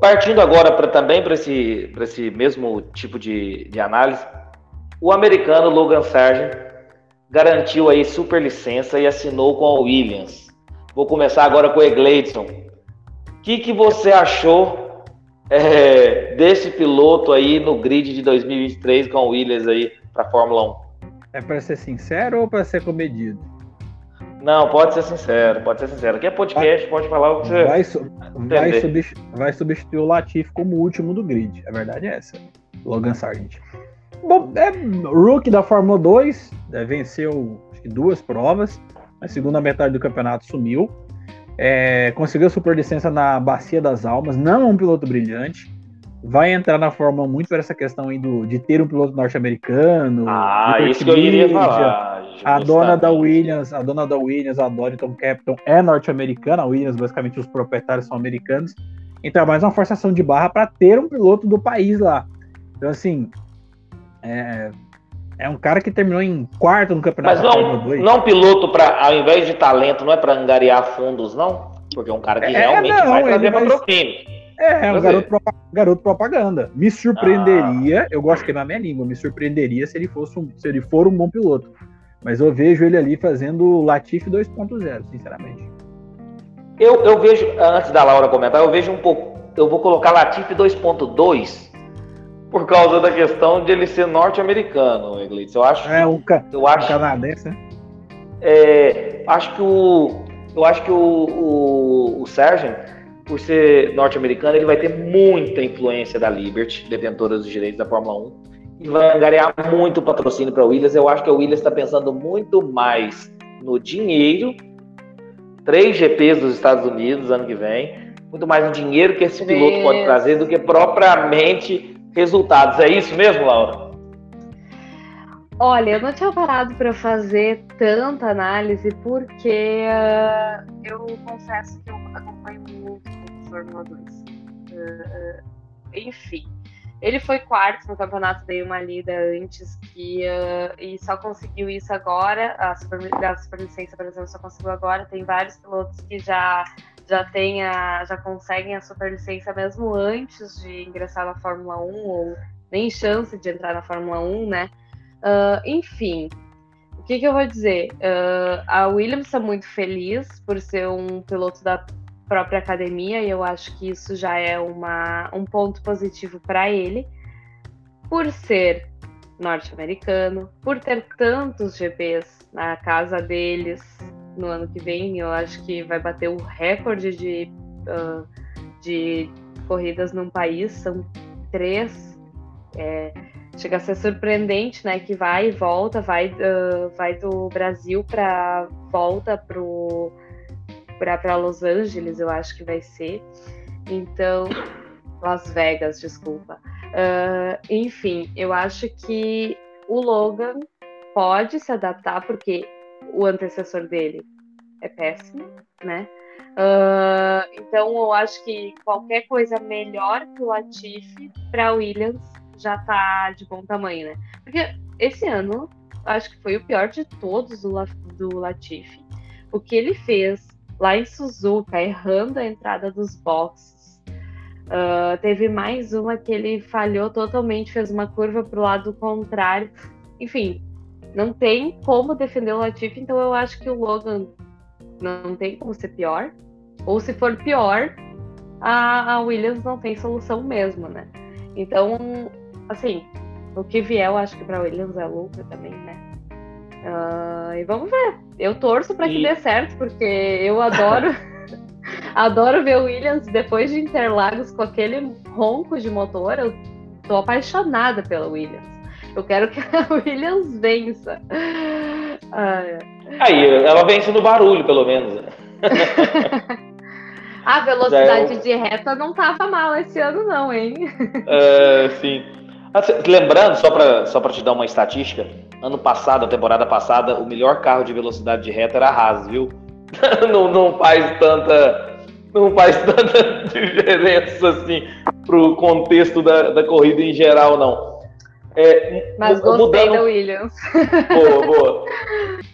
Partindo agora pra, também para esse, esse mesmo tipo de, de análise, o americano Logan Sargent garantiu aí super licença e assinou com a Williams. Vou começar agora com o Egleidson. O que, que você achou é, desse piloto aí no grid de 2023 com a Williams aí para Fórmula 1? É para ser sincero ou para ser comedido? Não, pode ser sincero, pode ser sincero. Aqui é podcast, pode falar o que você. Vai, su vai, substituir, vai substituir o Latifi como o último do grid. A verdade é essa. Logan Sargent. Bom, é rookie da Fórmula 2, é, venceu duas provas. Na segunda metade do campeonato sumiu. É, conseguiu superlicença na Bacia das Almas. Não é um piloto brilhante vai entrar na Fórmula 1 muito por essa questão aí do, de ter um piloto norte-americano. Ah, isso que eu iria falar. A dona da Williams, a dona da Williams, a Dorrington Captain, é norte-americana. A Williams, basicamente, os proprietários são americanos. Então é mais uma forçação de barra para ter um piloto do país lá. Então, assim, é, é um cara que terminou em quarto no campeonato. Mas não, não um piloto para, ao invés de talento, não é para angariar fundos, não? Porque é um cara que é, realmente não, vai trazer patrocínio. É, é um garoto, garoto, propaganda. Me surpreenderia, ah. eu gosto de queimar minha língua, me surpreenderia se ele, fosse um, se ele for um bom piloto. Mas eu vejo ele ali fazendo Latifi 2.0, sinceramente. Eu, eu vejo, antes da Laura comentar, eu vejo um pouco. Eu vou colocar Latifi 2.2 por causa da questão de ele ser norte-americano, Iglesias. Eu acho. É um, ca eu acho, um canadense, né? É, acho que o. Eu acho que o, o, o Sargent por ser norte-americano, ele vai ter muita influência da Liberty, detentora dos direitos da Fórmula 1, e vai ganhar muito patrocínio para a Williams. Eu acho que a Williams está pensando muito mais no dinheiro, três GPs dos Estados Unidos ano que vem, muito mais no dinheiro que esse piloto pode trazer do que propriamente resultados. É isso mesmo, Laura? Olha, eu não tinha parado para fazer tanta análise porque uh, eu confesso que eu acompanho muito Fórmula 2. Uh, enfim, ele foi quarto no campeonato, dei uma lida antes que uh, e só conseguiu isso agora. A super, a superlicença, por exemplo, só conseguiu agora. Tem vários pilotos que já já tem a, já conseguem a superlicença mesmo antes de ingressar na Fórmula 1 ou nem chance de entrar na Fórmula 1, né? Uh, enfim, o que, que, eu vou dizer? Uh, a Williams está muito feliz por ser um piloto da própria academia, e eu acho que isso já é uma, um ponto positivo para ele, por ser norte-americano, por ter tantos GPs na casa deles no ano que vem, eu acho que vai bater o recorde de, uh, de corridas num país, são três. É, chega a ser surpreendente, né? Que vai e volta, vai, uh, vai do Brasil para volta pro para Los Angeles, eu acho que vai ser. Então, Las Vegas, desculpa. Uh, enfim, eu acho que o Logan pode se adaptar, porque o antecessor dele é péssimo, né? Uh, então, eu acho que qualquer coisa melhor que o Latifi para Williams já tá de bom tamanho, né? Porque esse ano, acho que foi o pior de todos do, do Latifi. O que ele fez lá em Suzuka, errando a entrada dos boxes. Uh, teve mais uma que ele falhou totalmente, fez uma curva para o lado contrário. Enfim, não tem como defender o Latifi, então eu acho que o Logan não tem como ser pior. Ou se for pior, a, a Williams não tem solução mesmo, né? Então, assim, o que vier, eu acho que para Williams é lucro também, né? Uh, e vamos ver. Eu torço para que dê certo, porque eu adoro. adoro ver o Williams depois de Interlagos com aquele ronco de motor. Eu tô apaixonada pela Williams. Eu quero que a Williams vença. Aí, ela vence no barulho, pelo menos. a velocidade é de reta não tava mal esse ano, não, hein? É, sim. Lembrando, só para só te dar uma estatística, ano passado, a temporada passada, o melhor carro de velocidade de reta era a Haas, viu? não, não faz tanta não faz tanta diferença assim pro contexto da, da corrida em geral, não. É, Mas gostei mudando... da Williams. Boa, boa.